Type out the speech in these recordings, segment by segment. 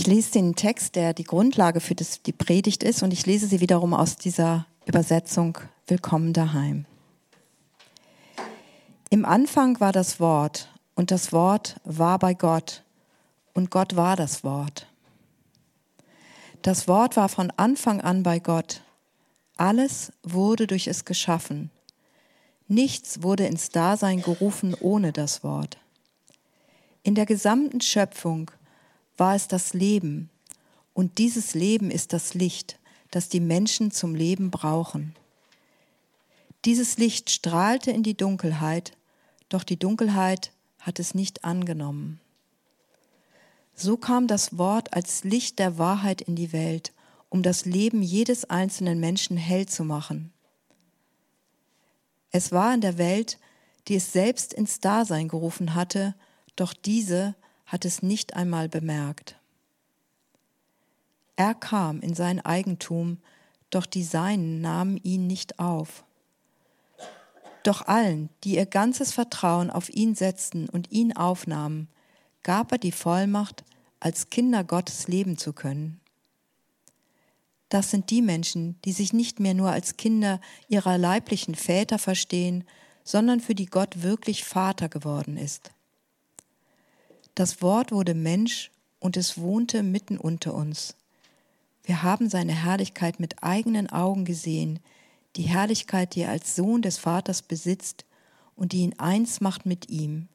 Ich lese den Text, der die Grundlage für das, die Predigt ist, und ich lese sie wiederum aus dieser Übersetzung Willkommen daheim. Im Anfang war das Wort, und das Wort war bei Gott, und Gott war das Wort. Das Wort war von Anfang an bei Gott. Alles wurde durch es geschaffen. Nichts wurde ins Dasein gerufen ohne das Wort. In der gesamten Schöpfung war es das Leben, und dieses Leben ist das Licht, das die Menschen zum Leben brauchen. Dieses Licht strahlte in die Dunkelheit, doch die Dunkelheit hat es nicht angenommen. So kam das Wort als Licht der Wahrheit in die Welt, um das Leben jedes einzelnen Menschen hell zu machen. Es war in der Welt, die es selbst ins Dasein gerufen hatte, doch diese hat es nicht einmal bemerkt. Er kam in sein Eigentum, doch die Seinen nahmen ihn nicht auf. Doch allen, die ihr ganzes Vertrauen auf ihn setzten und ihn aufnahmen, gab er die Vollmacht, als Kinder Gottes leben zu können. Das sind die Menschen, die sich nicht mehr nur als Kinder ihrer leiblichen Väter verstehen, sondern für die Gott wirklich Vater geworden ist. Das Wort wurde Mensch und es wohnte mitten unter uns. Wir haben seine Herrlichkeit mit eigenen Augen gesehen, die Herrlichkeit, die er als Sohn des Vaters besitzt und die ihn eins macht mit ihm.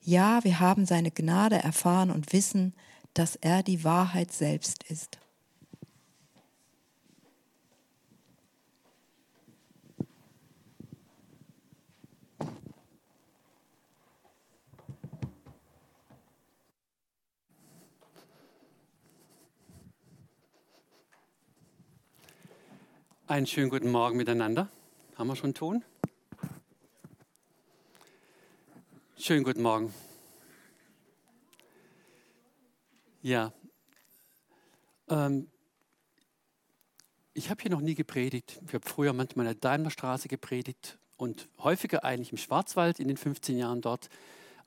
Ja, wir haben seine Gnade erfahren und wissen, dass er die Wahrheit selbst ist. Einen schönen guten Morgen miteinander. Haben wir schon Ton? Schönen guten Morgen. Ja, ähm, ich habe hier noch nie gepredigt. Ich habe früher manchmal in der Daimlerstraße gepredigt und häufiger eigentlich im Schwarzwald in den 15 Jahren dort.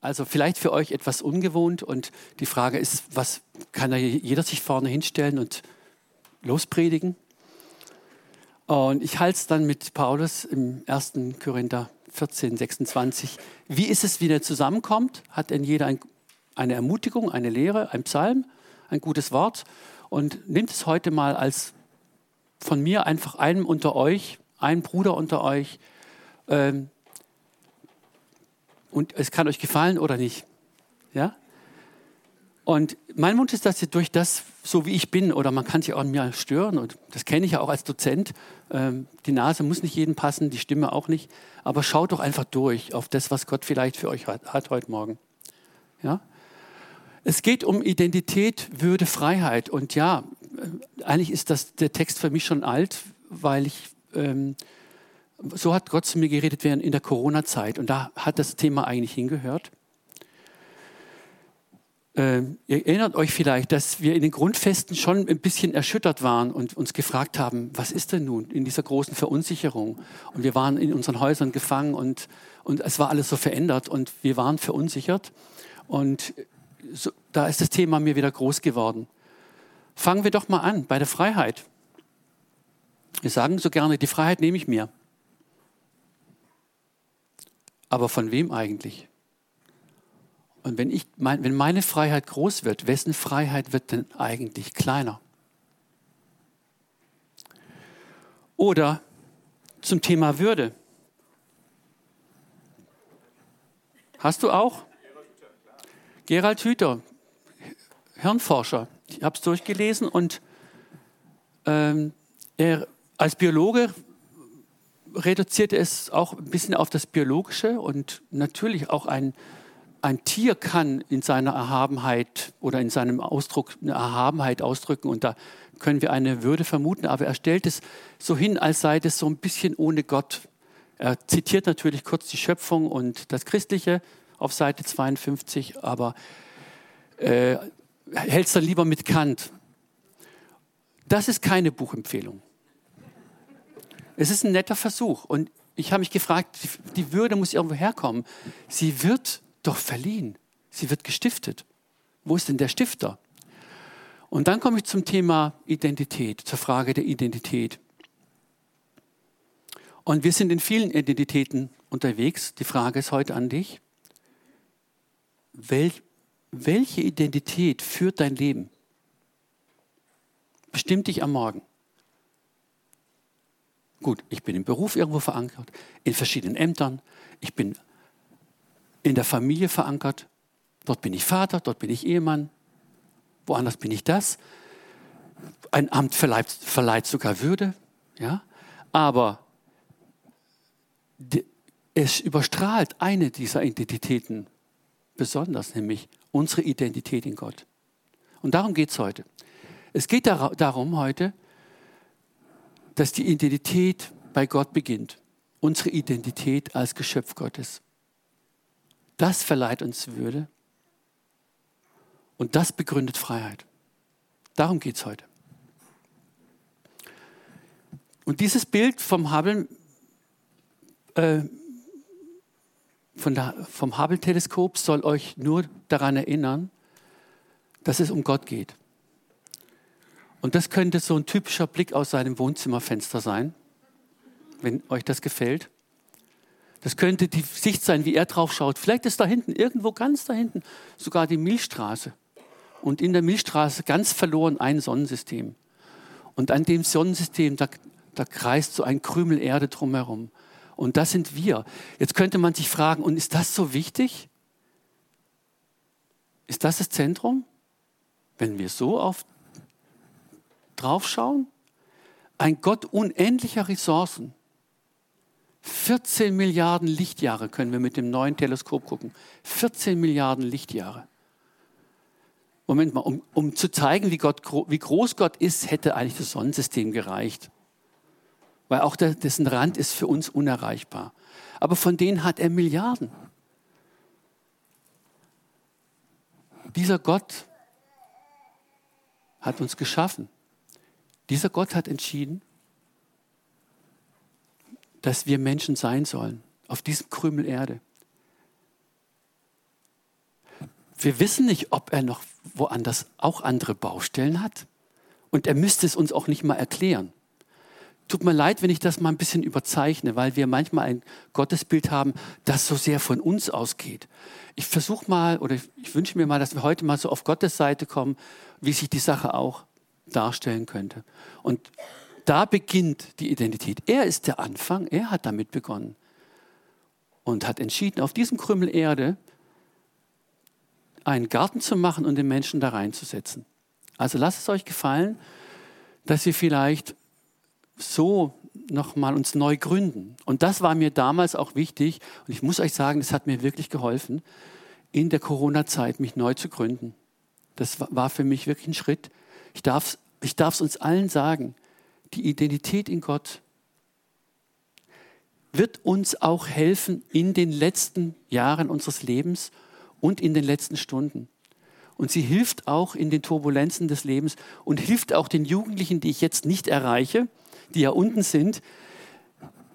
Also vielleicht für euch etwas ungewohnt und die Frage ist, was kann da jeder sich vorne hinstellen und lospredigen? Und ich halte es dann mit Paulus im 1. Korinther 14, 26. Wie ist es, wie der zusammenkommt? Hat denn jeder ein, eine Ermutigung, eine Lehre, ein Psalm, ein gutes Wort? Und nimmt es heute mal als von mir einfach einem unter euch, ein Bruder unter euch. Ähm, und es kann euch gefallen oder nicht. Ja? Und mein Wunsch ist, dass ihr durch das, so wie ich bin, oder man kann sich auch an mir stören, und das kenne ich ja auch als Dozent, ähm, die Nase muss nicht jedem passen, die Stimme auch nicht, aber schaut doch einfach durch auf das, was Gott vielleicht für euch hat, hat heute Morgen. Ja? Es geht um Identität, Würde, Freiheit. Und ja, äh, eigentlich ist das, der Text für mich schon alt, weil ich, ähm, so hat Gott zu mir geredet während in der Corona-Zeit. Und da hat das Thema eigentlich hingehört. Äh, ihr erinnert euch vielleicht, dass wir in den Grundfesten schon ein bisschen erschüttert waren und uns gefragt haben, was ist denn nun in dieser großen Verunsicherung? Und wir waren in unseren Häusern gefangen und, und es war alles so verändert und wir waren verunsichert. Und so, da ist das Thema mir wieder groß geworden. Fangen wir doch mal an bei der Freiheit. Wir sagen so gerne, die Freiheit nehme ich mir. Aber von wem eigentlich? Und wenn, ich, mein, wenn meine Freiheit groß wird, wessen Freiheit wird denn eigentlich kleiner? Oder zum Thema Würde. Hast du auch? Gerald Hüther, Hirnforscher. Ich habe es durchgelesen und ähm, er als Biologe reduziert es auch ein bisschen auf das Biologische und natürlich auch ein ein Tier kann in seiner Erhabenheit oder in seinem Ausdruck eine Erhabenheit ausdrücken und da können wir eine Würde vermuten, aber er stellt es so hin, als sei das so ein bisschen ohne Gott. Er zitiert natürlich kurz die Schöpfung und das Christliche auf Seite 52, aber äh, hält es dann lieber mit Kant. Das ist keine Buchempfehlung. Es ist ein netter Versuch und ich habe mich gefragt, die Würde muss irgendwo herkommen. Sie wird doch verliehen. Sie wird gestiftet. Wo ist denn der Stifter? Und dann komme ich zum Thema Identität, zur Frage der Identität. Und wir sind in vielen Identitäten unterwegs. Die Frage ist heute an dich. Wel welche Identität führt dein Leben? Bestimmt dich am Morgen. Gut, ich bin im Beruf irgendwo verankert, in verschiedenen Ämtern, ich bin in der Familie verankert, dort bin ich Vater, dort bin ich Ehemann, woanders bin ich das. Ein Amt verleiht, verleiht sogar Würde, ja, aber es überstrahlt eine dieser Identitäten besonders, nämlich unsere Identität in Gott. Und darum geht es heute. Es geht darum heute, dass die Identität bei Gott beginnt. Unsere Identität als Geschöpf Gottes. Das verleiht uns Würde und das begründet Freiheit. Darum geht es heute. Und dieses Bild vom Hubble äh, der, vom Hubble-Teleskop soll euch nur daran erinnern, dass es um Gott geht. Und das könnte so ein typischer Blick aus seinem Wohnzimmerfenster sein, wenn euch das gefällt. Das könnte die Sicht sein, wie er drauf schaut. Vielleicht ist da hinten, irgendwo ganz da hinten, sogar die Milchstraße. Und in der Milchstraße ganz verloren ein Sonnensystem. Und an dem Sonnensystem, da, da kreist so ein Krümel Erde drumherum. Und das sind wir. Jetzt könnte man sich fragen, und ist das so wichtig? Ist das das Zentrum? Wenn wir so oft draufschauen? Ein Gott unendlicher Ressourcen. 14 Milliarden Lichtjahre können wir mit dem neuen Teleskop gucken. 14 Milliarden Lichtjahre. Moment mal, um, um zu zeigen, wie, Gott, wie groß Gott ist, hätte eigentlich das Sonnensystem gereicht weil auch der, dessen Rand ist für uns unerreichbar. Aber von denen hat er Milliarden. Dieser Gott hat uns geschaffen. Dieser Gott hat entschieden, dass wir Menschen sein sollen auf diesem Krümel Erde. Wir wissen nicht, ob er noch woanders auch andere Baustellen hat. Und er müsste es uns auch nicht mal erklären. Tut mir leid, wenn ich das mal ein bisschen überzeichne, weil wir manchmal ein Gottesbild haben, das so sehr von uns ausgeht. Ich versuche mal oder ich wünsche mir mal, dass wir heute mal so auf Gottes Seite kommen, wie sich die Sache auch darstellen könnte. Und da beginnt die Identität. Er ist der Anfang, er hat damit begonnen und hat entschieden, auf diesem Krümmel Erde einen Garten zu machen und den Menschen da reinzusetzen. Also lasst es euch gefallen, dass ihr vielleicht so nochmal uns neu gründen. Und das war mir damals auch wichtig. Und ich muss euch sagen, das hat mir wirklich geholfen, in der Corona-Zeit mich neu zu gründen. Das war für mich wirklich ein Schritt. Ich darf es ich uns allen sagen, die Identität in Gott wird uns auch helfen in den letzten Jahren unseres Lebens und in den letzten Stunden. Und sie hilft auch in den Turbulenzen des Lebens und hilft auch den Jugendlichen, die ich jetzt nicht erreiche, die ja unten sind,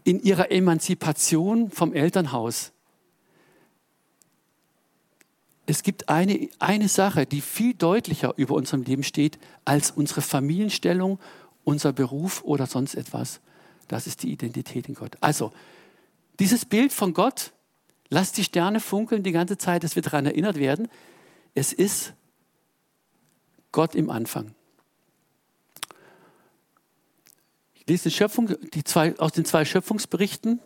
in ihrer Emanzipation vom Elternhaus. Es gibt eine, eine Sache, die viel deutlicher über unserem Leben steht als unsere Familienstellung, unser Beruf oder sonst etwas. Das ist die Identität in Gott. Also, dieses Bild von Gott, lasst die Sterne funkeln die ganze Zeit, dass wir daran erinnert werden. Es ist Gott im Anfang. Ich lese die Schöpfung, die zwei, aus den zwei Schöpfungsberichten,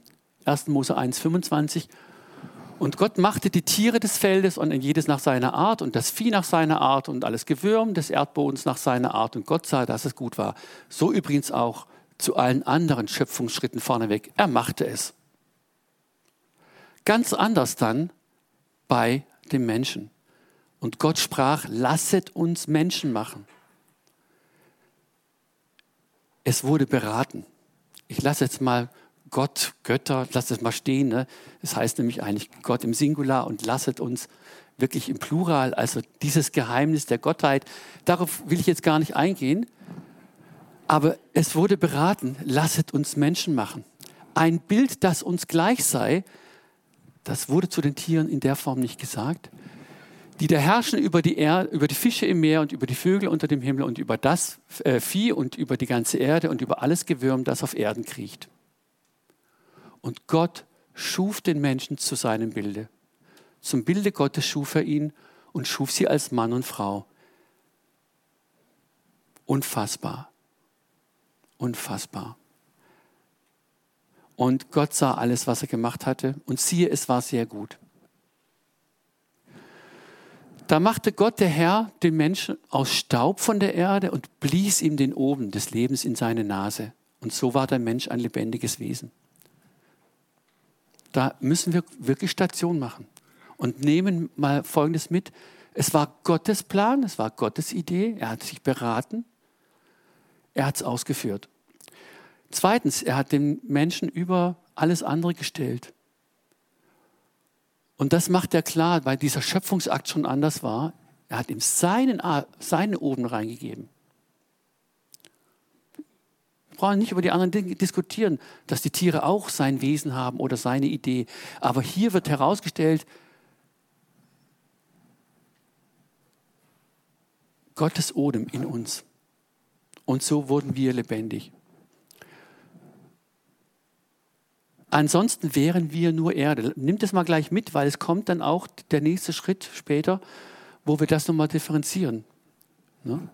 1. Mose 1, 25. Und Gott machte die Tiere des Feldes und jedes nach seiner Art und das Vieh nach seiner Art und alles Gewürm des Erdbodens nach seiner Art. Und Gott sah, dass es gut war. So übrigens auch zu allen anderen Schöpfungsschritten vorneweg. Er machte es. Ganz anders dann bei dem Menschen. Und Gott sprach, lasset uns Menschen machen es wurde beraten. Ich lasse jetzt mal Gott, Götter, lasse es mal stehen. Ne? Das heißt nämlich eigentlich Gott im Singular und lasset uns wirklich im Plural, also dieses Geheimnis der Gottheit. Darauf will ich jetzt gar nicht eingehen. Aber es wurde beraten, lasset uns Menschen machen. Ein Bild, das uns gleich sei, das wurde zu den Tieren in der Form nicht gesagt. die da herrschen über die, Erde, über die Fische im Meer und über die Vögel unter dem Himmel und über das äh, Vieh und über die ganze Erde und über alles Gewürm, das auf Erden kriecht. Und Gott schuf den Menschen zu seinem Bilde. Zum Bilde Gottes schuf er ihn und schuf sie als Mann und Frau. Unfassbar. Unfassbar. Und Gott sah alles, was er gemacht hatte, und siehe, es war sehr gut. Da machte Gott der Herr den Menschen aus Staub von der Erde und blies ihm den Oben des Lebens in seine Nase. Und so war der Mensch ein lebendiges Wesen. Da müssen wir wirklich Station machen und nehmen mal Folgendes mit. Es war Gottes Plan, es war Gottes Idee, er hat sich beraten, er hat es ausgeführt. Zweitens, er hat den Menschen über alles andere gestellt. Und das macht er klar, weil dieser Schöpfungsakt schon anders war. Er hat ihm seinen, seine Oben reingegeben. Brauchen nicht über die anderen Dinge diskutieren, dass die Tiere auch sein Wesen haben oder seine Idee. Aber hier wird herausgestellt, Gottes Odem in uns. Und so wurden wir lebendig. Ansonsten wären wir nur Erde. Nimm das mal gleich mit, weil es kommt dann auch der nächste Schritt später, wo wir das nochmal differenzieren. Ne?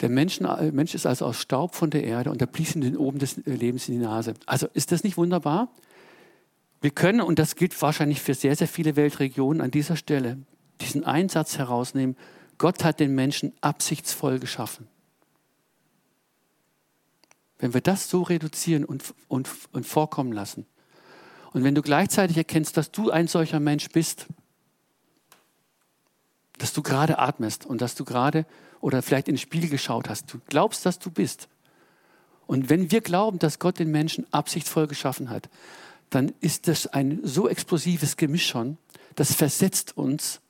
Der Mensch, äh, Mensch ist also aus Staub von der Erde und er blies ihm den oben des Lebens in die Nase. Also ist das nicht wunderbar? Wir können, und das gilt wahrscheinlich für sehr, sehr viele Weltregionen an dieser Stelle, diesen Einsatz herausnehmen. Gott hat den Menschen absichtsvoll geschaffen. Wenn wir das so reduzieren und, und, und vorkommen lassen, und wenn du gleichzeitig erkennst, dass du ein solcher Mensch bist, dass du gerade atmest und dass du gerade oder vielleicht in den Spiegel geschaut hast, du glaubst, dass du bist. Und wenn wir glauben, dass Gott den Menschen absichtsvoll geschaffen hat, dann ist das ein so explosives Gemisch schon, das versetzt uns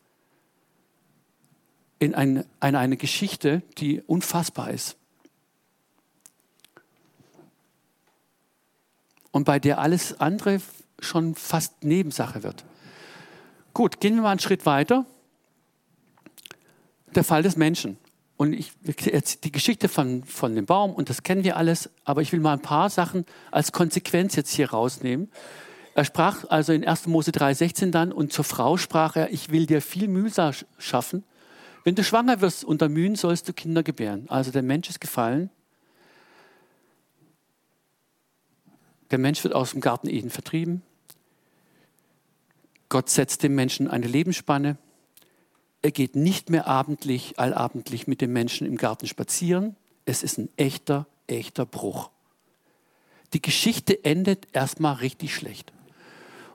in, ein, in eine Geschichte, die unfassbar ist. und bei der alles andere schon fast Nebensache wird. Gut, gehen wir mal einen Schritt weiter. Der Fall des Menschen. Und ich, die Geschichte von, von dem Baum, und das kennen wir alles, aber ich will mal ein paar Sachen als Konsequenz jetzt hier rausnehmen. Er sprach also in 1. Mose 3,16 dann, und zur Frau sprach er, ich will dir viel Mühsal schaffen. Wenn du schwanger wirst unter Mühen, sollst du Kinder gebären. Also der Mensch ist gefallen Der Mensch wird aus dem Garten Eden vertrieben. Gott setzt dem Menschen eine Lebensspanne. Er geht nicht mehr abendlich, allabendlich mit dem Menschen im Garten spazieren. Es ist ein echter, echter Bruch. Die Geschichte endet erstmal richtig schlecht.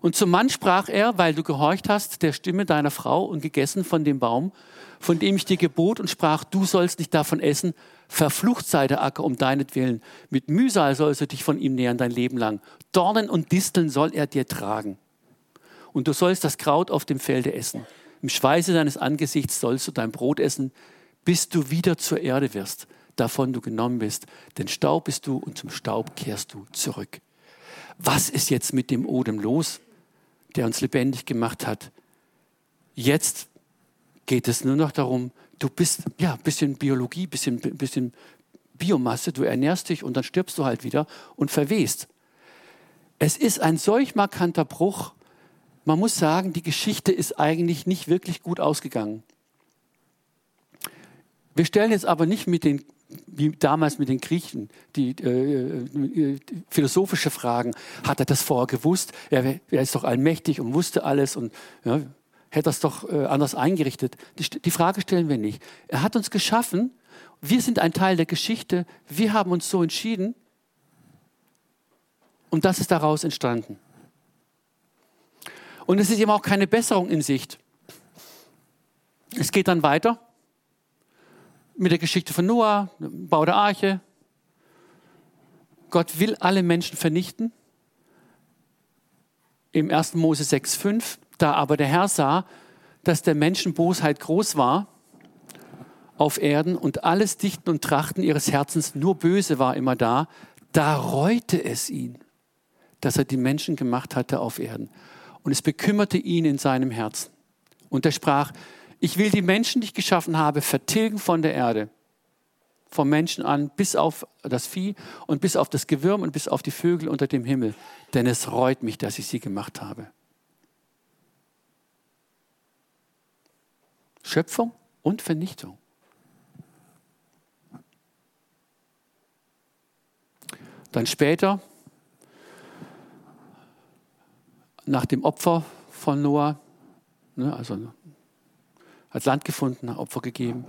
Und zum Mann sprach er, weil du gehorcht hast der Stimme deiner Frau und gegessen von dem Baum, von dem ich dir gebot und sprach, du sollst nicht davon essen, verflucht sei der Acker um deinetwillen. Mit Mühsal sollst du dich von ihm nähern dein Leben lang. Dornen und Disteln soll er dir tragen. Und du sollst das Kraut auf dem Felde essen. Im Schweiße deines Angesichts sollst du dein Brot essen, bis du wieder zur Erde wirst, davon du genommen bist. Denn Staub bist du und zum Staub kehrst du zurück. Was ist jetzt mit dem Odem los, der uns lebendig gemacht hat? Jetzt geht es nur noch darum, du bist ja ein bisschen Biologie, ein bisschen, bisschen Biomasse, du ernährst dich und dann stirbst du halt wieder und verwehst. Es ist ein solch markanter Bruch. Man muss sagen, die Geschichte ist eigentlich nicht wirklich gut ausgegangen. Wir stellen jetzt aber nicht mit den, wie damals mit den Griechen, die äh, äh, philosophische Fragen. Hat er das vorher gewusst? Er, er, ist doch allmächtig und wusste alles und ja, hätte das doch äh, anders eingerichtet. Die, die Frage stellen wir nicht. Er hat uns geschaffen. Wir sind ein Teil der Geschichte. Wir haben uns so entschieden. Und das ist daraus entstanden. Und es ist eben auch keine Besserung in Sicht. Es geht dann weiter mit der Geschichte von Noah, Bau der Arche. Gott will alle Menschen vernichten. Im 1. Mose 6,5 da aber der Herr sah, dass der Menschen Bosheit groß war auf Erden und alles Dichten und Trachten ihres Herzens nur böse war immer da, da reute es ihn, dass er die Menschen gemacht hatte auf Erden. Und es bekümmerte ihn in seinem Herzen. Und er sprach, ich will die Menschen, die ich geschaffen habe, vertilgen von der Erde. Vom Menschen an bis auf das Vieh und bis auf das Gewürm und bis auf die Vögel unter dem Himmel. Denn es reut mich, dass ich sie gemacht habe. Schöpfung und Vernichtung. Dann später, nach dem Opfer von Noah, ne, also als Land gefunden, Opfer gegeben,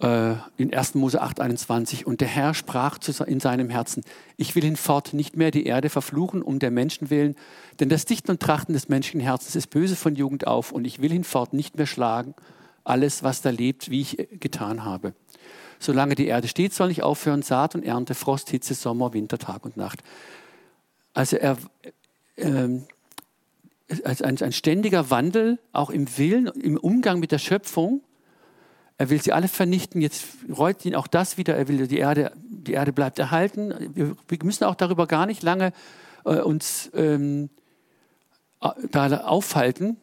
äh, in 1. Mose 8, 21. Und der Herr sprach in seinem Herzen, ich will hinfort nicht mehr die Erde verfluchen um der Menschen willen, denn das Dichten und Trachten des menschlichen Herzens ist böse von Jugend auf und ich will hinfort nicht mehr schlagen alles, was da lebt, wie ich getan habe. Solange die Erde steht, soll ich aufhören, Saat und Ernte, Frost, Hitze, Sommer, Winter, Tag und Nacht. Also er, ähm, ein, ein ständiger Wandel, auch im Willen, im Umgang mit der Schöpfung. Er will sie alle vernichten. Jetzt reut ihn auch das wieder. Er will die Erde, die Erde bleibt erhalten. Wir, müssen auch darüber gar nicht lange äh, uns ähm, da aufhalten.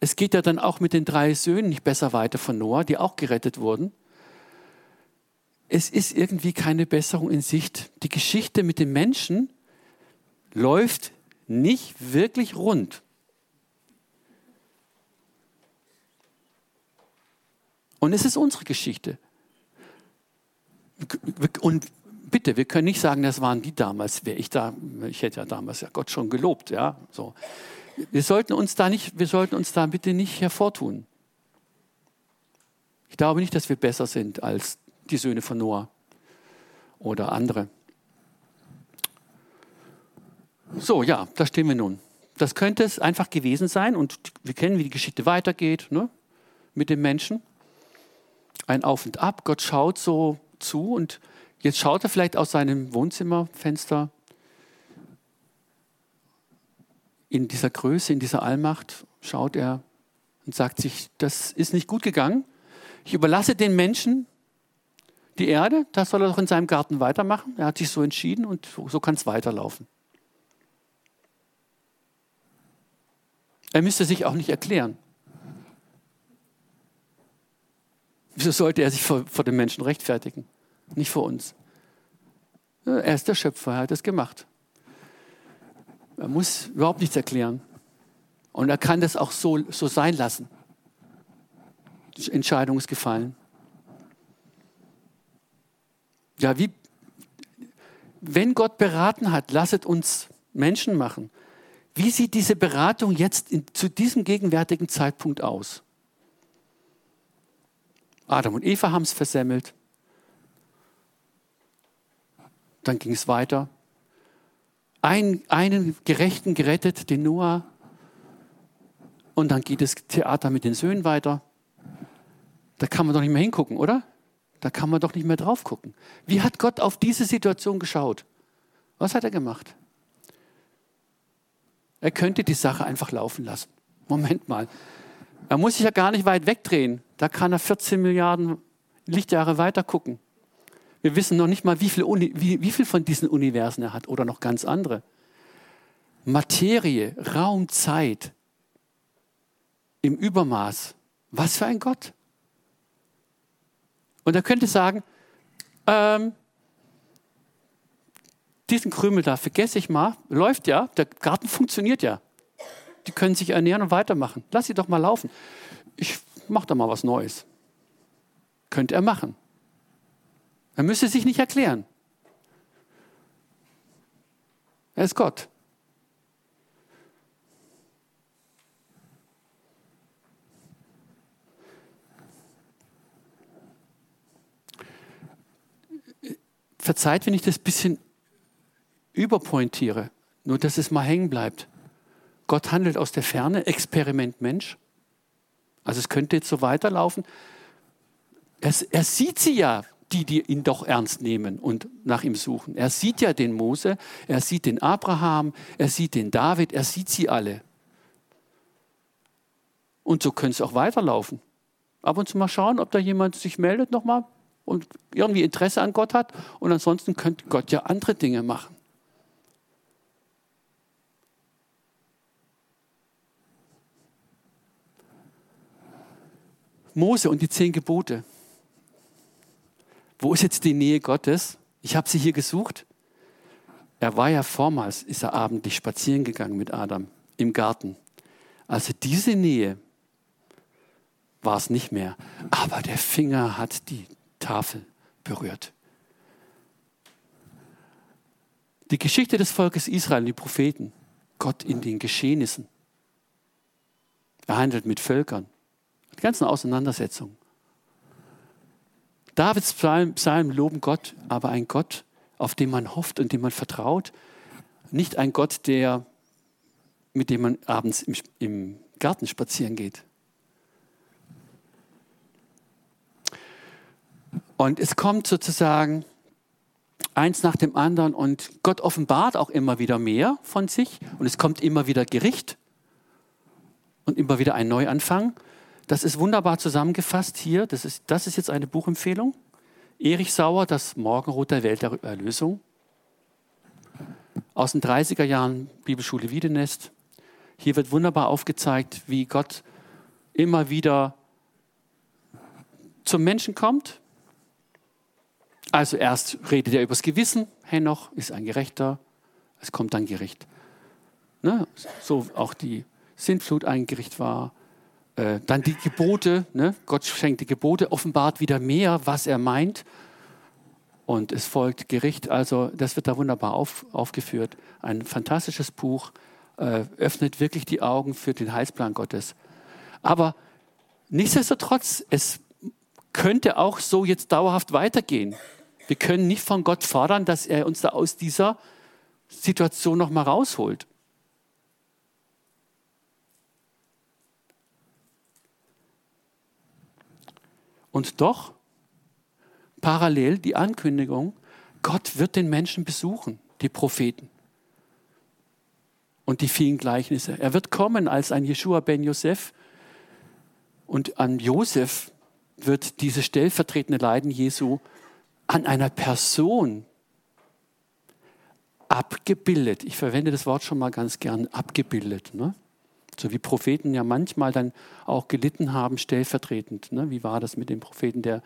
Es geht ja dann auch mit den drei Söhnen nicht besser weiter von Noah, die auch gerettet wurden. Es ist irgendwie keine Besserung in Sicht. Die Geschichte mit den Menschen läuft nicht wirklich rund. Und es ist unsere Geschichte. Und bitte, wir können nicht sagen, das waren die damals, wäre ich da, ich hätte ja damals ja Gott schon gelobt, ja, so. Wir sollten uns da nicht, wir sollten uns da bitte nicht hervortun. Ich glaube nicht, dass wir besser sind als die Söhne von Noah oder andere. So, ja, da stehen wir nun. Das könnte es einfach gewesen sein und wir kennen, wie die Geschichte weitergeht ne, mit dem Menschen ein Auf und Ab. Gott schaut so zu und jetzt schaut er vielleicht aus seinem Wohnzimmerfenster in dieser Größe, in dieser Allmacht, schaut er und sagt sich, das ist nicht gut gegangen. Ich überlasse den Menschen die Erde, das soll er doch in seinem Garten weitermachen. Er hat sich so entschieden und so kann es weiterlaufen. Er müsste sich auch nicht erklären. Wieso sollte er sich vor, vor den Menschen rechtfertigen? Nicht vor uns. Er ist der Schöpfer, er hat es gemacht. Er muss überhaupt nichts erklären. Und er kann das auch so, so sein lassen. Die Entscheidung ist gefallen. Ja, wie, wenn Gott beraten hat, lasset uns Menschen machen. Wie sieht diese Beratung jetzt in, zu diesem gegenwärtigen Zeitpunkt aus? Adam und Eva haben es versemmelt. Dann ging es weiter. Ein, einen Gerechten gerettet, den Noah. Und dann geht das Theater mit den Söhnen weiter. Da kann man doch nicht mehr hingucken, oder? Da kann man doch nicht mehr drauf gucken. Wie hat Gott auf diese Situation geschaut? Was hat er gemacht? Er könnte die Sache einfach laufen lassen. Moment mal. Er muss sich ja gar nicht weit wegdrehen. Da kann er 14 Milliarden Lichtjahre weiter gucken. Wir wissen noch nicht mal, wie viel, Uni, wie, wie viel von diesen Universen er hat oder noch ganz andere. Materie, Raum, Zeit im Übermaß. Was für ein Gott. Und er könnte sagen, ähm, diesen Krümel da vergesse ich mal, läuft ja, der Garten funktioniert ja. Die können sich ernähren und weitermachen. Lass sie doch mal laufen. Ich mache da mal was Neues. Könnte er machen. Er müsste sich nicht erklären. Er ist Gott. Verzeiht, wenn ich das ein bisschen überpointiere, nur dass es mal hängen bleibt. Gott handelt aus der Ferne, Experiment Mensch. Also es könnte jetzt so weiterlaufen. Er, er sieht sie ja, die, die ihn doch ernst nehmen und nach ihm suchen. Er sieht ja den Mose, er sieht den Abraham, er sieht den David, er sieht sie alle. Und so könnte es auch weiterlaufen. Ab und zu mal schauen, ob da jemand sich meldet nochmal und irgendwie Interesse an Gott hat. Und ansonsten könnte Gott ja andere Dinge machen. Mose und die zehn Gebote. Wo ist jetzt die Nähe Gottes? Ich habe sie hier gesucht. Er war ja vormals, ist er abendlich spazieren gegangen mit Adam im Garten. Also diese Nähe war es nicht mehr. Aber der Finger hat die Tafel berührt. Die Geschichte des Volkes Israel, die Propheten, Gott in den Geschehnissen. Er handelt mit Völkern, die ganzen Auseinandersetzungen. Davids Psalm, Psalm loben Gott, aber ein Gott, auf den man hofft und dem man vertraut. Nicht ein Gott, der, mit dem man abends im, im Garten spazieren geht. Und es kommt sozusagen eins nach dem anderen und Gott offenbart auch immer wieder mehr von sich und es kommt immer wieder Gericht und immer wieder ein Neuanfang. Das ist wunderbar zusammengefasst hier. Das ist, das ist jetzt eine Buchempfehlung. Erich Sauer, das Morgenrot der Welt der Erlösung. Aus den 30er Jahren Bibelschule Wiedenest. Hier wird wunderbar aufgezeigt, wie Gott immer wieder zum Menschen kommt. Also erst redet er übers Gewissen. Henoch ist ein Gerechter. Es kommt dann Gericht. Ne? So auch die Sintflut ein Gericht war. Äh, dann die Gebote, ne? Gott schenkt die Gebote, offenbart wieder mehr, was er meint. Und es folgt Gericht. Also das wird da wunderbar auf, aufgeführt. Ein fantastisches Buch, äh, öffnet wirklich die Augen für den Heilsplan Gottes. Aber nichtsdestotrotz, es könnte auch so jetzt dauerhaft weitergehen. Wir können nicht von Gott fordern, dass er uns da aus dieser Situation noch mal rausholt. Und doch parallel die Ankündigung, Gott wird den Menschen besuchen, die Propheten und die vielen Gleichnisse. Er wird kommen als ein Jeshua ben Josef und an Josef wird dieses stellvertretende Leiden Jesu an einer Person abgebildet. Ich verwende das Wort schon mal ganz gern, abgebildet. Ne? So wie Propheten ja manchmal dann auch gelitten haben, stellvertretend. Ne? Wie war das mit dem Propheten, der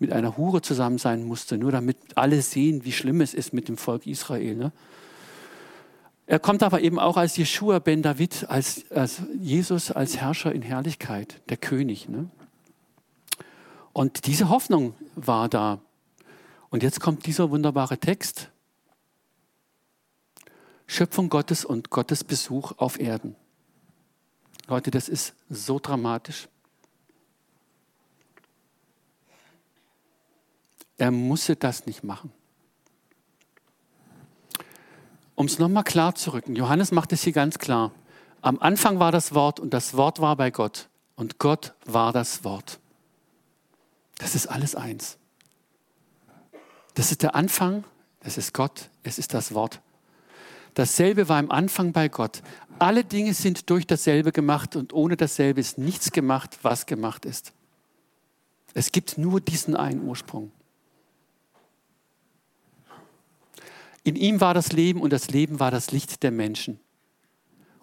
mit einer Hure zusammen sein musste, nur damit alle sehen, wie schlimm es ist mit dem Volk Israel. Ne? Er kommt aber eben auch als Jeshua ben David, als, als Jesus, als Herrscher in Herrlichkeit, der König. Ne? Und diese Hoffnung war da. Und jetzt kommt dieser wunderbare Text. Schöpfung Gottes und Gottes Besuch auf Erden. Leute, das ist so dramatisch. Er musste das nicht machen. Um es nochmal klar zu rücken, Johannes macht es hier ganz klar. Am Anfang war das Wort und das Wort war bei Gott und Gott war das Wort. Das ist alles eins. Das ist der Anfang, das ist Gott, es ist das Wort. Dasselbe war im Anfang bei Gott. Alle Dinge sind durch dasselbe gemacht und ohne dasselbe ist nichts gemacht, was gemacht ist. Es gibt nur diesen einen Ursprung. In ihm war das Leben und das Leben war das Licht der Menschen.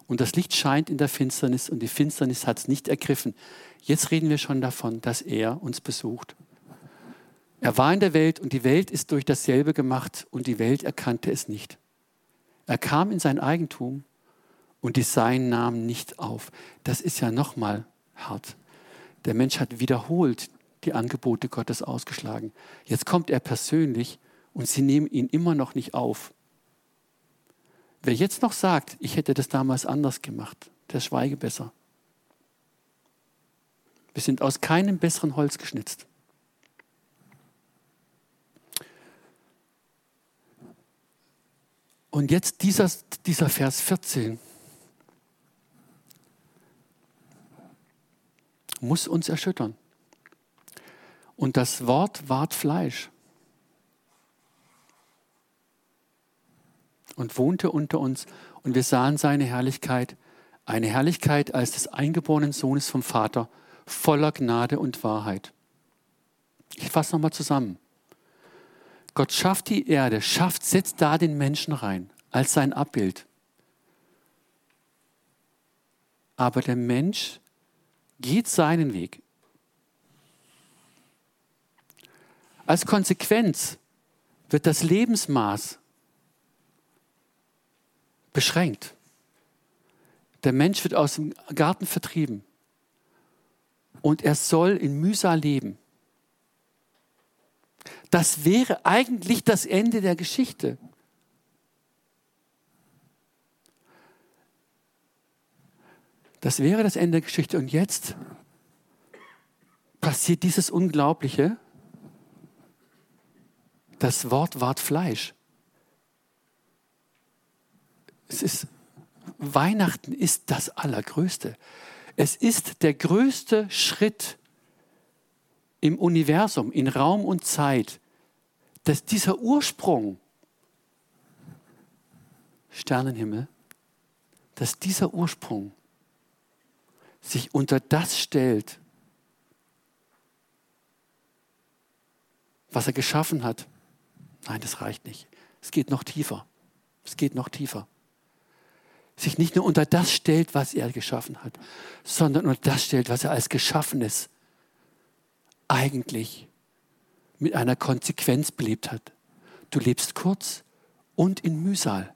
Und das Licht scheint in der Finsternis und die Finsternis hat es nicht ergriffen. Jetzt reden wir schon davon, dass er uns besucht. Er war in der Welt und die Welt ist durch dasselbe gemacht und die Welt erkannte es nicht. Er kam in sein Eigentum und die Seinen nahmen nicht auf. Das ist ja nochmal hart. Der Mensch hat wiederholt die Angebote Gottes ausgeschlagen. Jetzt kommt er persönlich und sie nehmen ihn immer noch nicht auf. Wer jetzt noch sagt, ich hätte das damals anders gemacht, der schweige besser. Wir sind aus keinem besseren Holz geschnitzt. Und jetzt dieser, dieser Vers 14. muss uns erschüttern. Und das Wort ward Fleisch und wohnte unter uns und wir sahen seine Herrlichkeit, eine Herrlichkeit als des eingeborenen Sohnes vom Vater, voller Gnade und Wahrheit. Ich fasse nochmal zusammen. Gott schafft die Erde, schafft, setzt da den Menschen rein als sein Abbild. Aber der Mensch geht seinen Weg. Als Konsequenz wird das Lebensmaß beschränkt. Der Mensch wird aus dem Garten vertrieben und er soll in Mühsal leben. Das wäre eigentlich das Ende der Geschichte. Das wäre das Ende der Geschichte. Und jetzt passiert dieses Unglaubliche. Das Wort ward Fleisch. Es ist, Weihnachten ist das Allergrößte. Es ist der größte Schritt im Universum, in Raum und Zeit, dass dieser Ursprung, Sternenhimmel, dass dieser Ursprung sich unter das stellt, was er geschaffen hat. Nein, das reicht nicht. Es geht noch tiefer. Es geht noch tiefer. Sich nicht nur unter das stellt, was er geschaffen hat, sondern unter das stellt, was er als Geschaffenes eigentlich mit einer Konsequenz belebt hat. Du lebst kurz und in Mühsal.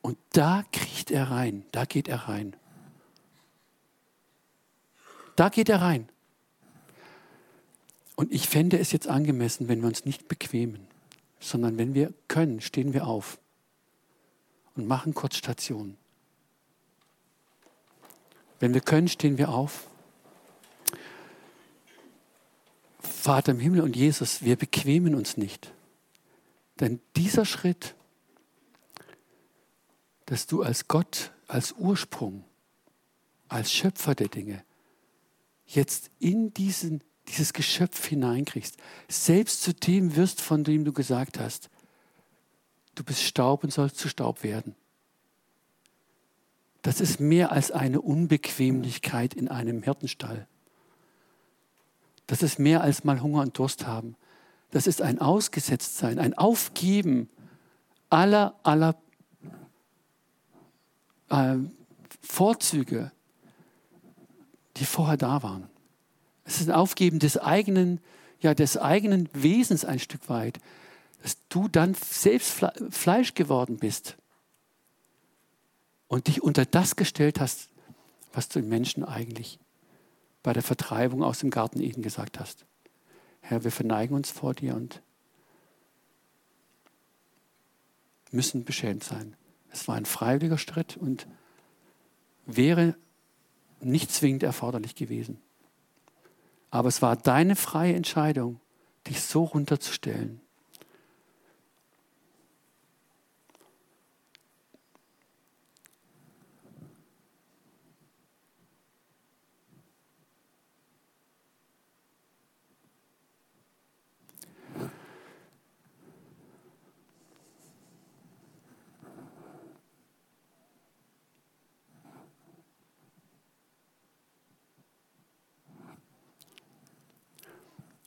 Und da kriecht er rein, da geht er rein. Da geht er rein. Und ich fände es jetzt angemessen, wenn wir uns nicht bequemen, sondern wenn wir können, stehen wir auf und machen kurz Station. Wenn wir können, stehen wir auf. Vater im Himmel und Jesus, wir bequemen uns nicht. Denn dieser Schritt, dass du als Gott, als Ursprung, als Schöpfer der Dinge jetzt in diesen, dieses Geschöpf hineinkriegst, selbst zu dem wirst, von dem du gesagt hast, du bist Staub und sollst zu Staub werden. Das ist mehr als eine Unbequemlichkeit in einem Hirtenstall. Das ist mehr als mal Hunger und Durst haben. Das ist ein Ausgesetztsein, ein Aufgeben aller, aller äh, Vorzüge, die vorher da waren. Es ist ein Aufgeben des eigenen, ja, des eigenen Wesens ein Stück weit, dass du dann selbst Fleisch geworden bist und dich unter das gestellt hast, was du den Menschen eigentlich bei der Vertreibung aus dem Garten Eden gesagt hast. Herr, wir verneigen uns vor dir und müssen beschämt sein. Es war ein freiwilliger Schritt und wäre nicht zwingend erforderlich gewesen. Aber es war deine freie Entscheidung, dich so runterzustellen.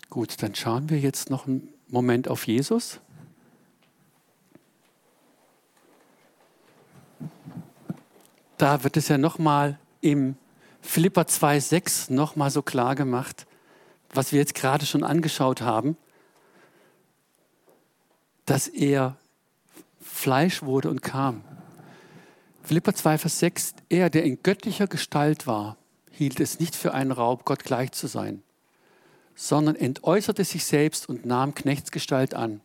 Gut, dann schauen wir jetzt noch einen Moment auf Jesus. Da wird es ja nochmal im Philippa 2,6 nochmal so klar gemacht, was wir jetzt gerade schon angeschaut haben, dass er Fleisch wurde und kam. Philippa 2, Vers 6, er, der in göttlicher Gestalt war, hielt es nicht für einen Raub, Gott gleich zu sein sondern entäußerte sich selbst und nahm Knechtsgestalt an,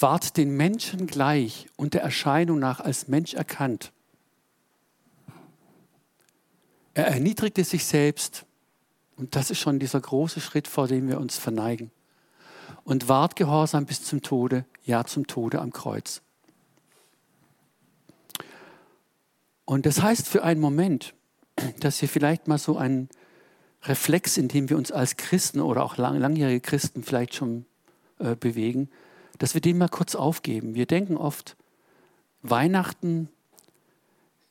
ward den Menschen gleich und der Erscheinung nach als Mensch erkannt. Er erniedrigte sich selbst, und das ist schon dieser große Schritt, vor dem wir uns verneigen, und ward gehorsam bis zum Tode, ja zum Tode am Kreuz. Und das heißt für einen Moment, dass wir vielleicht mal so einen Reflex, in dem wir uns als Christen oder auch lang, langjährige Christen vielleicht schon äh, bewegen, dass wir den mal kurz aufgeben. Wir denken oft, Weihnachten,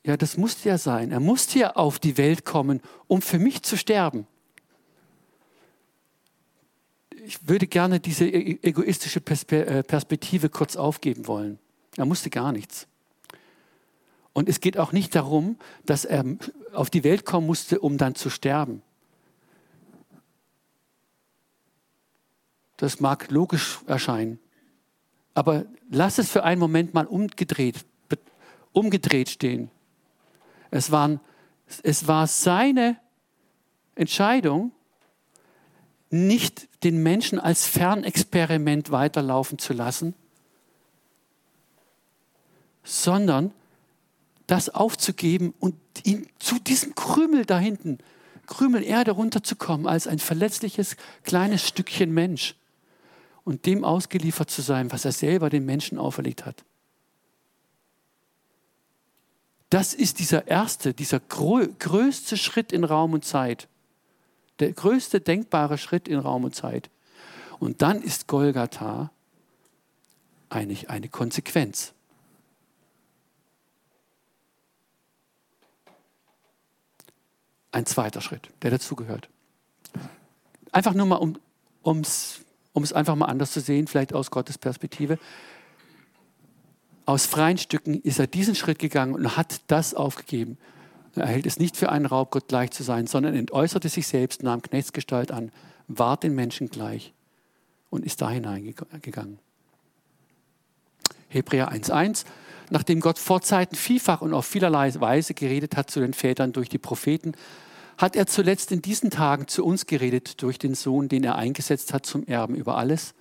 ja, das musste ja sein. Er musste ja auf die Welt kommen, um für mich zu sterben. Ich würde gerne diese e-, egoistische äh, Perspektive kurz aufgeben wollen. Er musste gar nichts. Und es geht auch nicht darum, dass er auf die Welt kommen musste, um dann zu sterben. Das mag logisch erscheinen. Aber lass es für einen Moment mal umgedreht, umgedreht stehen. Es, waren, es war seine Entscheidung, nicht den Menschen als Fernexperiment weiterlaufen zu lassen, sondern das aufzugeben und ihn zu diesem Krümel da hinten, Krümel Erde runterzukommen als ein verletzliches kleines Stückchen Mensch und dem ausgeliefert zu sein, was er selber den Menschen auferlegt hat. Das ist dieser erste, dieser größte Schritt in Raum und Zeit. Der größte denkbare Schritt in Raum und Zeit. Und dann ist Golgatha eigentlich eine Konsequenz. Ein zweiter Schritt, der dazugehört. Einfach nur mal, um, um's, um es einfach mal anders zu sehen, vielleicht aus Gottes Perspektive. Aus freien Stücken ist er diesen Schritt gegangen und hat das aufgegeben. Er hält es nicht für einen Raub, Gott gleich zu sein, sondern entäußerte sich selbst, nahm Knechtsgestalt an, ward den Menschen gleich und ist da hineingegangen. Hebräer 1.1 Nachdem Gott vor Zeiten vielfach und auf vielerlei Weise geredet hat zu den Vätern durch die Propheten, hat er zuletzt in diesen Tagen zu uns geredet durch den Sohn, den er eingesetzt hat zum Erben über alles,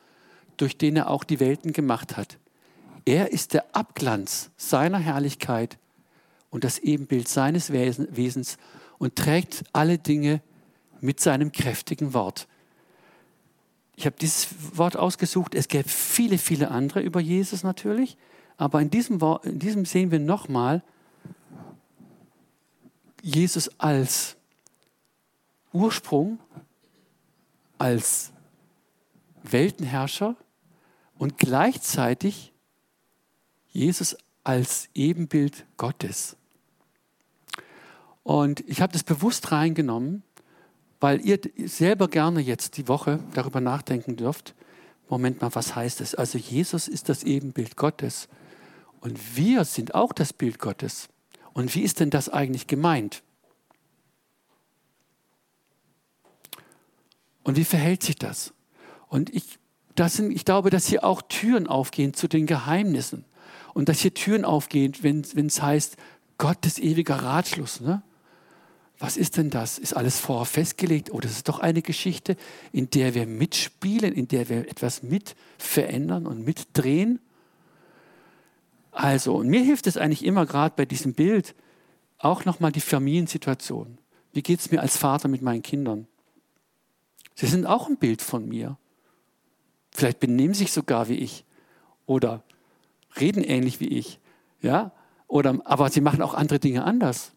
durch den er auch die Welten gemacht hat. Er ist der Abglanz seiner Herrlichkeit und das Ebenbild seines Wesens und trägt alle Dinge mit seinem kräftigen Wort. Ich habe dieses Wort ausgesucht. Es gäbe viele, viele andere über Jesus natürlich. Aber in diesem, Wort, in diesem sehen wir nochmal Jesus als Ursprung, als Weltenherrscher und gleichzeitig Jesus als Ebenbild Gottes. Und ich habe das bewusst reingenommen, weil ihr selber gerne jetzt die Woche darüber nachdenken dürft. Moment mal, was heißt es? Also Jesus ist das Ebenbild Gottes und wir sind auch das Bild Gottes. Und wie ist denn das eigentlich gemeint? Und wie verhält sich das? Und ich, das sind, ich glaube, dass hier auch Türen aufgehen zu den Geheimnissen. Und dass hier Türen aufgehen, wenn es heißt, Gottes ewiger Ratschluss. Ne? Was ist denn das? Ist alles vorher festgelegt? Oder ist es doch eine Geschichte, in der wir mitspielen, in der wir etwas mit verändern und mitdrehen? Also, und mir hilft es eigentlich immer gerade bei diesem Bild auch nochmal die Familiensituation. Wie geht es mir als Vater mit meinen Kindern? Sie sind auch ein Bild von mir. Vielleicht benehmen sich sogar wie ich oder reden ähnlich wie ich. Ja? Oder, aber sie machen auch andere Dinge anders.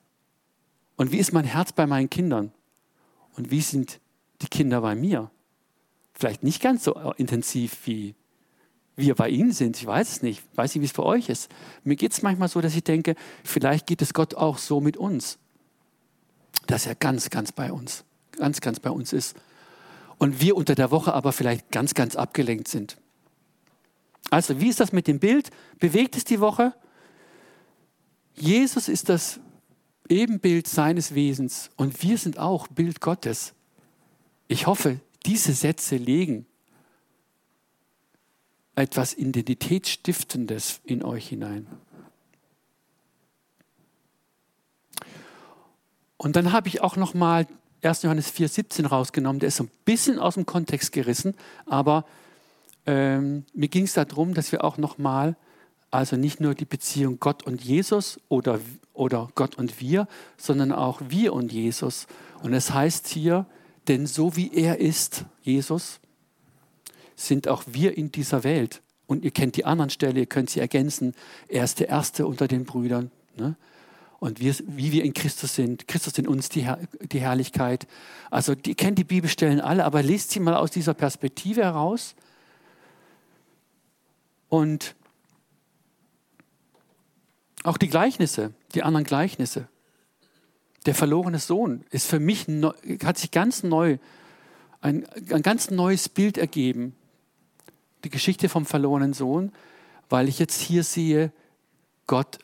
Und wie ist mein Herz bei meinen Kindern? Und wie sind die Kinder bei mir? Vielleicht nicht ganz so intensiv, wie wir bei ihnen sind. Ich weiß es nicht. Ich weiß nicht, wie es für euch ist. Mir geht es manchmal so, dass ich denke, vielleicht geht es Gott auch so mit uns. Dass er ganz, ganz bei uns, ganz, ganz bei uns ist. Und wir unter der Woche aber vielleicht ganz, ganz abgelenkt sind. Also, wie ist das mit dem Bild? Bewegt es die Woche? Jesus ist das Ebenbild seines Wesens und wir sind auch Bild Gottes. Ich hoffe, diese Sätze legen etwas Identitätsstiftendes in euch hinein. Und dann habe ich auch noch mal 1. Johannes 4,17 rausgenommen. Der ist so ein bisschen aus dem Kontext gerissen, aber ähm, mir ging es darum, dass wir auch noch mal also nicht nur die Beziehung Gott und Jesus oder, oder Gott und wir, sondern auch wir und Jesus. Und es heißt hier, denn so wie er ist, Jesus, sind auch wir in dieser Welt. Und ihr kennt die anderen Stelle, ihr könnt sie ergänzen. Er ist der Erste unter den Brüdern. Ne? Und wir, wie wir in Christus sind, Christus in uns die, Herr, die Herrlichkeit. Also ihr kennt die Bibelstellen alle, aber lest sie mal aus dieser Perspektive heraus. Und auch die Gleichnisse, die anderen Gleichnisse. Der verlorene Sohn ist für mich, hat sich ganz neu, ein, ein ganz neues Bild ergeben. Die Geschichte vom verlorenen Sohn, weil ich jetzt hier sehe, Gott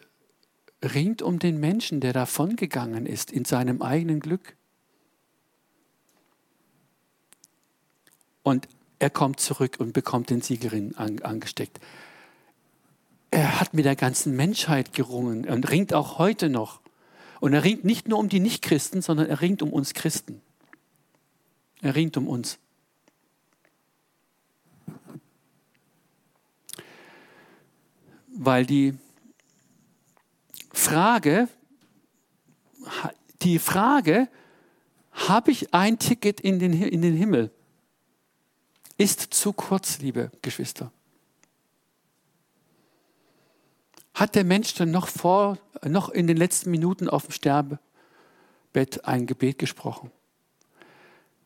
ringt um den Menschen, der davongegangen ist in seinem eigenen Glück. Und er kommt zurück und bekommt den Siegelring angesteckt. Er hat mit der ganzen Menschheit gerungen und ringt auch heute noch. Und er ringt nicht nur um die Nichtchristen, sondern er ringt um uns Christen. Er ringt um uns. Weil die Frage, die Frage, habe ich ein Ticket in den, in den Himmel, ist zu kurz, liebe Geschwister. Hat der Mensch dann noch, vor, noch in den letzten Minuten auf dem Sterbebett ein Gebet gesprochen?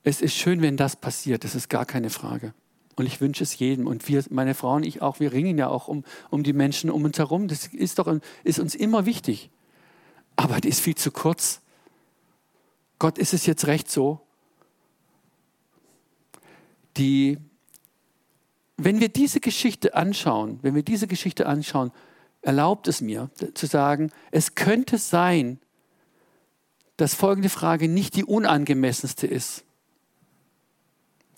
Es ist schön, wenn das passiert, das ist gar keine Frage. Und ich wünsche es jedem. Und wir, meine Frau und ich auch, wir ringen ja auch um, um die Menschen um uns herum. Das ist, doch, ist uns immer wichtig. Aber die ist viel zu kurz. Gott, ist es jetzt recht so? Die, wenn wir diese Geschichte anschauen, wenn wir diese Geschichte anschauen, erlaubt es mir zu sagen, es könnte sein, dass folgende Frage nicht die unangemessenste ist.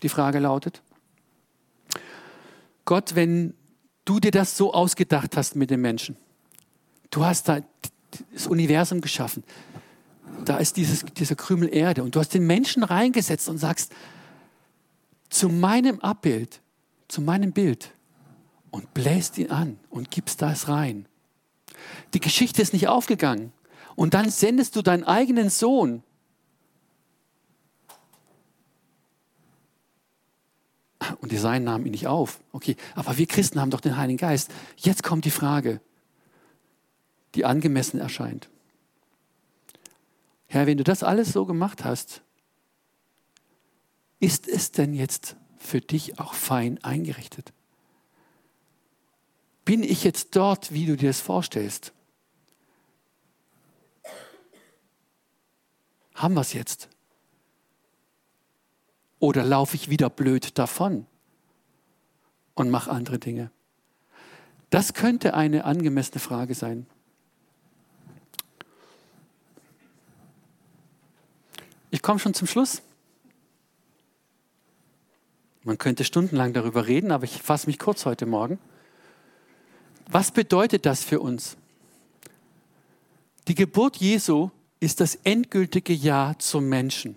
Die Frage lautet, Gott, wenn du dir das so ausgedacht hast mit den Menschen, du hast da das Universum geschaffen, da ist dieses, dieser Krümel Erde und du hast den Menschen reingesetzt und sagst, zu meinem Abbild, zu meinem Bild und bläst ihn an und gibst das rein. Die Geschichte ist nicht aufgegangen. Und dann sendest du deinen eigenen Sohn. Und die Seinen nahmen ihn nicht auf. Okay, aber wir Christen haben doch den Heiligen Geist. Jetzt kommt die Frage, die angemessen erscheint. Herr, wenn du das alles so gemacht hast, ist es denn jetzt für dich auch fein eingerichtet? Bin ich jetzt dort, wie du dir das vorstellst? Haben wir es jetzt? Oder laufe ich wieder blöd davon und mache andere Dinge? Das könnte eine angemessene Frage sein. Ich komme schon zum Schluss. Man könnte stundenlang darüber reden, aber ich fasse mich kurz heute Morgen. Was bedeutet das für uns? Die Geburt Jesu ist das endgültige Ja zum Menschen.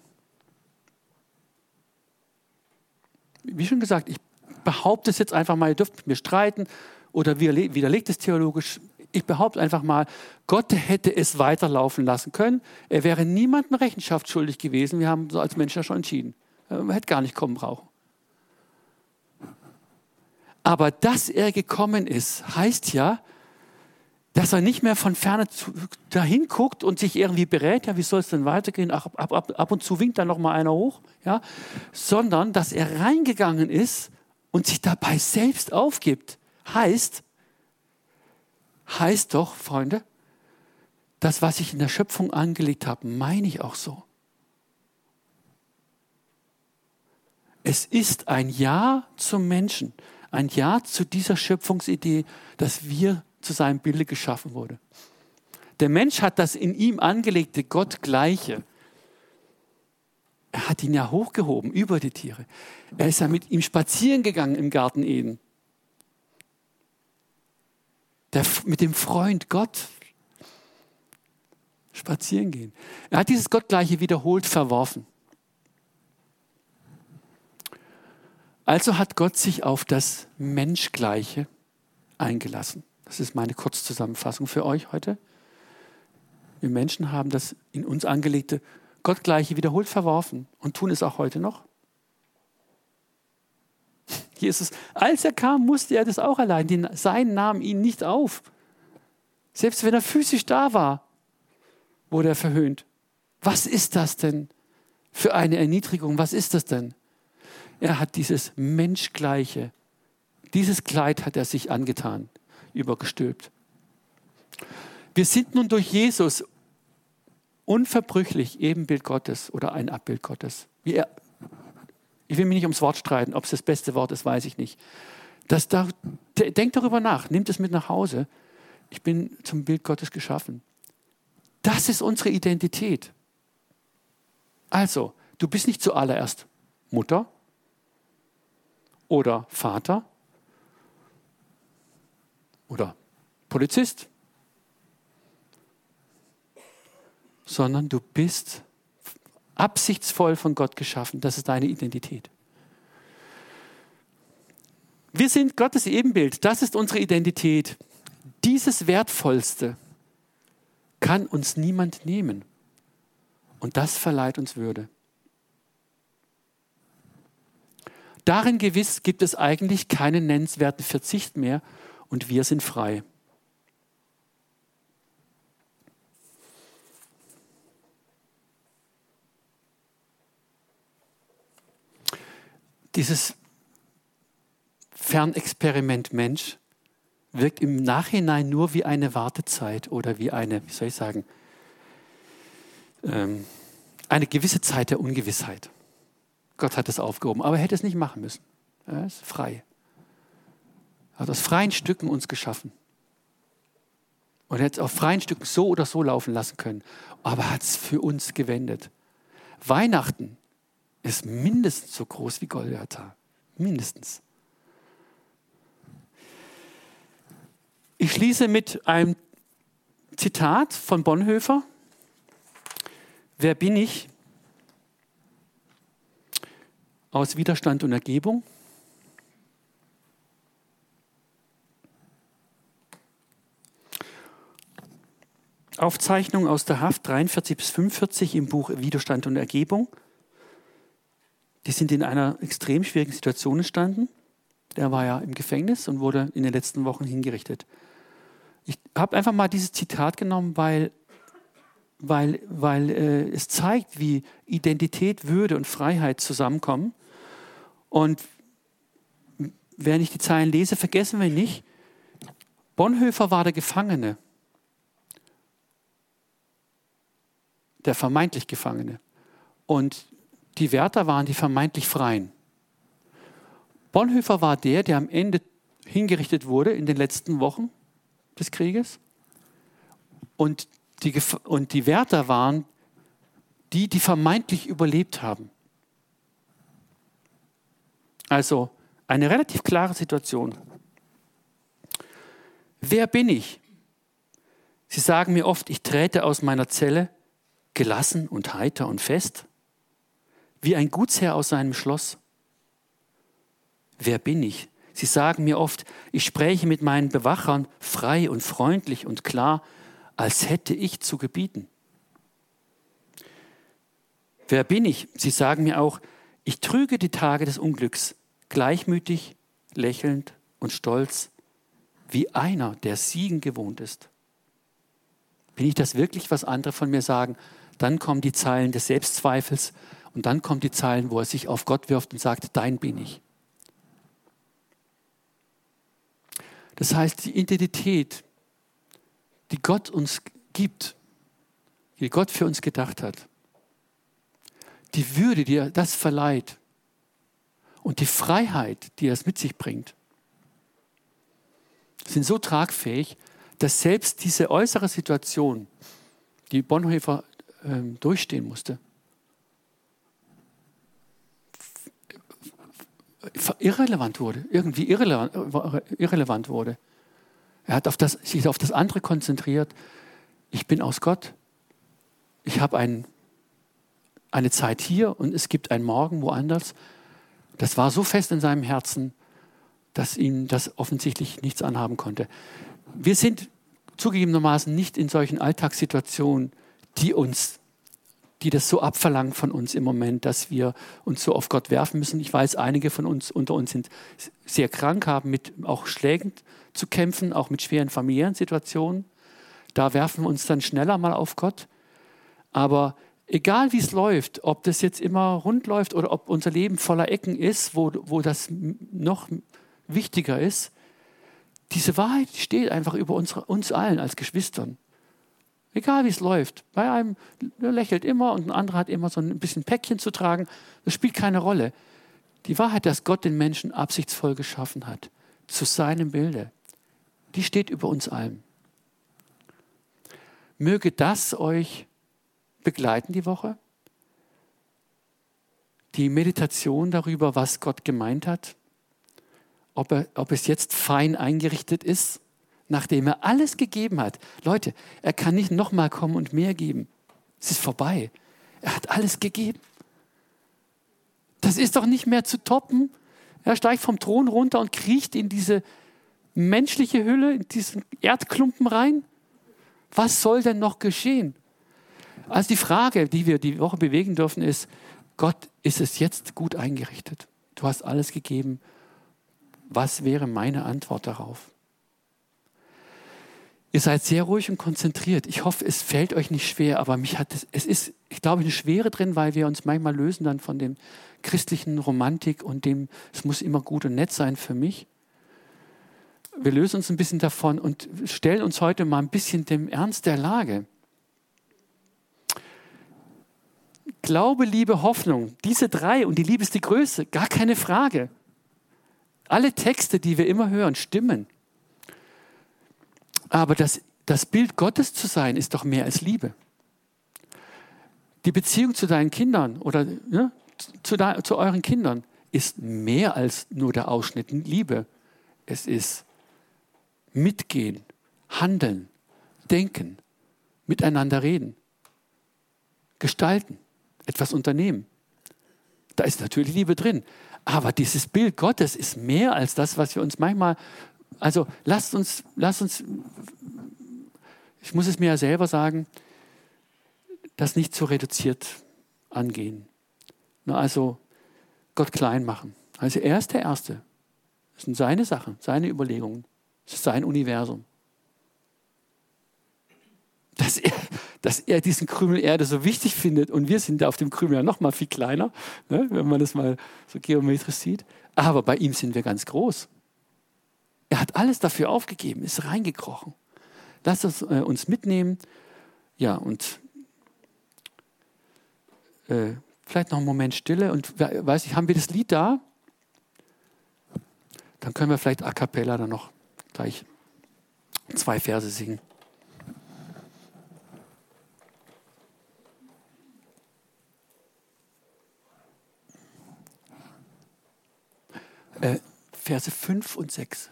Wie schon gesagt, ich behaupte es jetzt einfach mal, ihr dürft mit mir streiten oder widerlegt es theologisch. Ich behaupte einfach mal, Gott hätte es weiterlaufen lassen können. Er wäre niemandem Rechenschaft schuldig gewesen. Wir haben so als Menschen ja schon entschieden. Er hätte gar nicht kommen brauchen. Aber dass er gekommen ist, heißt ja, dass er nicht mehr von ferne dahin guckt und sich irgendwie berät, ja, wie soll es denn weitergehen? Ab, ab, ab und zu winkt da noch mal einer hoch, ja, sondern dass er reingegangen ist und sich dabei selbst aufgibt. Heißt, heißt doch, Freunde, das, was ich in der Schöpfung angelegt habe, meine ich auch so. Es ist ein Ja zum Menschen ein Ja zu dieser Schöpfungsidee, dass wir zu seinem Bilde geschaffen wurden. Der Mensch hat das in ihm angelegte Gottgleiche. Er hat ihn ja hochgehoben über die Tiere. Er ist ja mit ihm spazieren gegangen im Garten Eden. Der, mit dem Freund Gott spazieren gehen. Er hat dieses Gottgleiche wiederholt verworfen. Also hat Gott sich auf das Menschgleiche eingelassen. Das ist meine Kurzzusammenfassung für euch heute. Wir Menschen haben das in uns angelegte Gottgleiche wiederholt verworfen und tun es auch heute noch. Jesus, als er kam, musste er das auch allein. Die Sein nahm ihn nicht auf. Selbst wenn er physisch da war, wurde er verhöhnt. Was ist das denn für eine Erniedrigung? Was ist das denn? Er hat dieses Menschgleiche, dieses Kleid hat er sich angetan, übergestülpt. Wir sind nun durch Jesus unverbrüchlich Ebenbild Gottes oder ein Abbild Gottes. Er, ich will mich nicht ums Wort streiten, ob es das beste Wort ist, weiß ich nicht. Das, da, denkt darüber nach, nimmt es mit nach Hause. Ich bin zum Bild Gottes geschaffen. Das ist unsere Identität. Also, du bist nicht zuallererst Mutter, oder Vater oder Polizist, sondern du bist absichtsvoll von Gott geschaffen. Das ist deine Identität. Wir sind Gottes Ebenbild. Das ist unsere Identität. Dieses Wertvollste kann uns niemand nehmen. Und das verleiht uns Würde. Darin gewiss gibt es eigentlich keinen nennenswerten Verzicht mehr und wir sind frei. Dieses Fernexperiment Mensch wirkt im Nachhinein nur wie eine Wartezeit oder wie eine, wie soll ich sagen, ähm, eine gewisse Zeit der Ungewissheit. Gott hat es aufgehoben, aber er hätte es nicht machen müssen. Er ist frei. Er hat aus freien Stücken uns geschaffen. Und er hätte es auf freien Stücken so oder so laufen lassen können. Aber er hat es für uns gewendet. Weihnachten ist mindestens so groß wie Golgatha. Mindestens. Ich schließe mit einem Zitat von Bonhoeffer. Wer bin ich? Aus Widerstand und Ergebung. Aufzeichnung aus der Haft 43 bis 45 im Buch Widerstand und Ergebung. Die sind in einer extrem schwierigen Situation entstanden. Der war ja im Gefängnis und wurde in den letzten Wochen hingerichtet. Ich habe einfach mal dieses Zitat genommen, weil, weil, weil äh, es zeigt, wie Identität, Würde und Freiheit zusammenkommen. Und wenn ich die Zeilen lese, vergessen wir nicht, Bonhoeffer war der Gefangene, der vermeintlich Gefangene. Und die Wärter waren die vermeintlich Freien. Bonhoeffer war der, der am Ende hingerichtet wurde in den letzten Wochen des Krieges. Und die, und die Wärter waren die, die vermeintlich überlebt haben. Also eine relativ klare Situation. Wer bin ich? Sie sagen mir oft, ich trete aus meiner Zelle gelassen und heiter und fest wie ein Gutsherr aus seinem Schloss. Wer bin ich? Sie sagen mir oft, ich spreche mit meinen Bewachern frei und freundlich und klar, als hätte ich zu gebieten. Wer bin ich? Sie sagen mir auch, ich trüge die Tage des Unglücks, gleichmütig, lächelnd und stolz, wie einer, der Siegen gewohnt ist. Bin ich das wirklich, was andere von mir sagen? Dann kommen die Zeilen des Selbstzweifels und dann kommen die Zeilen, wo er sich auf Gott wirft und sagt, dein bin ich. Das heißt, die Identität, die Gott uns gibt, die Gott für uns gedacht hat, die Würde, die er das verleiht und die Freiheit, die er es mit sich bringt, sind so tragfähig, dass selbst diese äußere Situation, die Bonhoeffer äh, durchstehen musste, irrelevant wurde, irgendwie irrelevant, irrelevant wurde. Er hat auf das, sich auf das andere konzentriert. Ich bin aus Gott. Ich habe ein, eine Zeit hier und es gibt einen Morgen woanders. Das war so fest in seinem Herzen, dass ihn das offensichtlich nichts anhaben konnte. Wir sind zugegebenermaßen nicht in solchen Alltagssituationen, die uns die das so abverlangen von uns im Moment, dass wir uns so auf Gott werfen müssen. Ich weiß, einige von uns unter uns sind sehr krank, haben mit auch Schlägen zu kämpfen, auch mit schweren familiären Situationen. Da werfen wir uns dann schneller mal auf Gott. Aber egal wie es läuft, ob das jetzt immer rund läuft oder ob unser Leben voller Ecken ist, wo, wo das noch wichtiger ist, diese Wahrheit steht einfach über unsere, uns allen als Geschwistern. Egal wie es läuft. Bei einem der lächelt immer und ein anderer hat immer so ein bisschen Päckchen zu tragen. Das spielt keine Rolle. Die Wahrheit, dass Gott den Menschen absichtsvoll geschaffen hat, zu seinem Bilde, die steht über uns allen. Möge das euch begleiten die Woche. Die Meditation darüber, was Gott gemeint hat, ob, er, ob es jetzt fein eingerichtet ist, nachdem er alles gegeben hat. Leute, er kann nicht nochmal kommen und mehr geben. Es ist vorbei. Er hat alles gegeben. Das ist doch nicht mehr zu toppen. Er steigt vom Thron runter und kriecht in diese menschliche Hülle, in diesen Erdklumpen rein. Was soll denn noch geschehen? Also die Frage, die wir die Woche bewegen dürfen, ist, Gott, ist es jetzt gut eingerichtet? Du hast alles gegeben. Was wäre meine Antwort darauf? Ihr seid sehr ruhig und konzentriert. Ich hoffe, es fällt euch nicht schwer, aber mich hat es, es ist, ich glaube, eine Schwere drin, weil wir uns manchmal lösen dann von dem christlichen Romantik und dem, es muss immer gut und nett sein für mich. Wir lösen uns ein bisschen davon und stellen uns heute mal ein bisschen dem Ernst der Lage. Glaube, Liebe, Hoffnung, diese drei und die Liebe ist die Größe, gar keine Frage. Alle Texte, die wir immer hören, stimmen. Aber das, das Bild Gottes zu sein, ist doch mehr als Liebe. Die Beziehung zu deinen Kindern oder ne, zu, de, zu euren Kindern ist mehr als nur der Ausschnitt Liebe. Es ist mitgehen, handeln, denken, miteinander reden, gestalten, etwas unternehmen. Da ist natürlich Liebe drin. Aber dieses Bild Gottes ist mehr als das, was wir uns manchmal also lasst uns, lasst uns, ich muss es mir ja selber sagen, das nicht zu reduziert angehen. Also Gott klein machen. Also er ist der Erste. Das sind seine Sachen, seine Überlegungen. Das ist sein Universum. Dass er, dass er diesen Krümel Erde so wichtig findet und wir sind da auf dem Krümel ja noch mal viel kleiner, ne, wenn man das mal so geometrisch sieht. Aber bei ihm sind wir ganz groß. Er hat alles dafür aufgegeben, ist reingekrochen. Lass uns äh, uns mitnehmen. Ja, und äh, vielleicht noch einen Moment Stille. Und weiß ich, haben wir das Lied da? Dann können wir vielleicht a cappella dann noch gleich zwei Verse singen. Äh, Verse 5 und 6.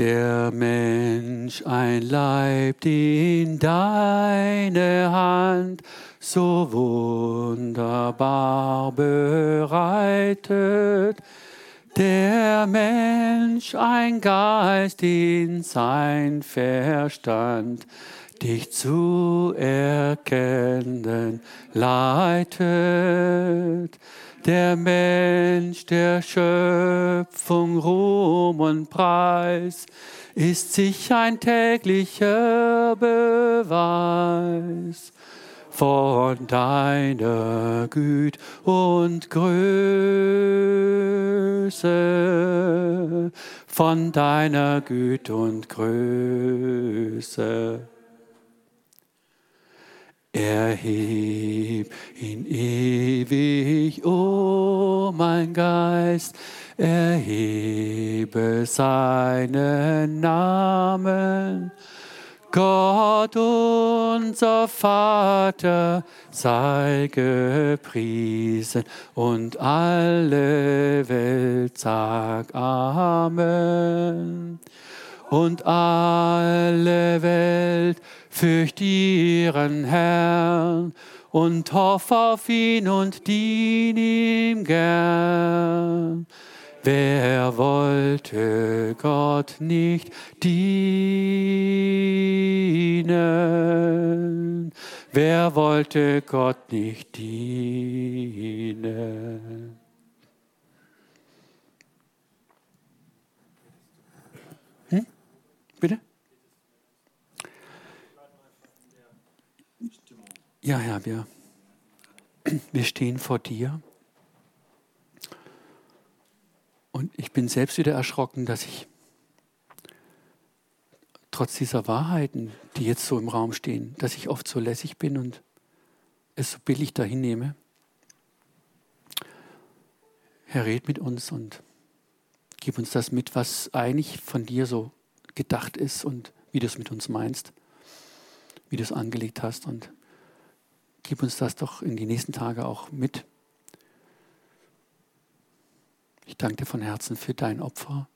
Der Mensch ein Leib, den deine Hand so wunderbar bereitet. Der Mensch ein Geist, den sein Verstand dich zu erkennen leitet der Mensch der Schöpfung Ruhm und Preis, ist sich ein täglicher Beweis von deiner Güte und Größe, von deiner Güte und Größe. Erheb ihn ewig, o oh mein Geist, erhebe seinen Namen. Gott unser Vater sei gepriesen und alle Welt sag Amen. Und alle Welt Fürcht ihren Herrn und hoff auf ihn und dien ihm gern. Wer wollte Gott nicht dienen? Wer wollte Gott nicht dienen? Hm? Bitte? Ja, Herr, wir, wir stehen vor dir ich bin selbst wieder erschrocken, dass ich trotz dieser Wahrheiten, die jetzt so im Raum stehen, dass ich oft so lässig bin und es so billig dahin nehme. Herr, red mit uns und gib uns das mit, was eigentlich von dir so gedacht ist und wie du es mit uns meinst, wie du es angelegt hast. Und gib uns das doch in die nächsten Tage auch mit. Ich danke dir von Herzen für dein Opfer,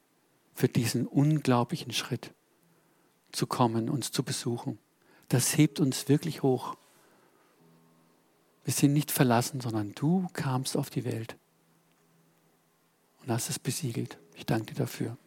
für diesen unglaublichen Schritt zu kommen, uns zu besuchen. Das hebt uns wirklich hoch. Wir sind nicht verlassen, sondern du kamst auf die Welt und hast es besiegelt. Ich danke dir dafür.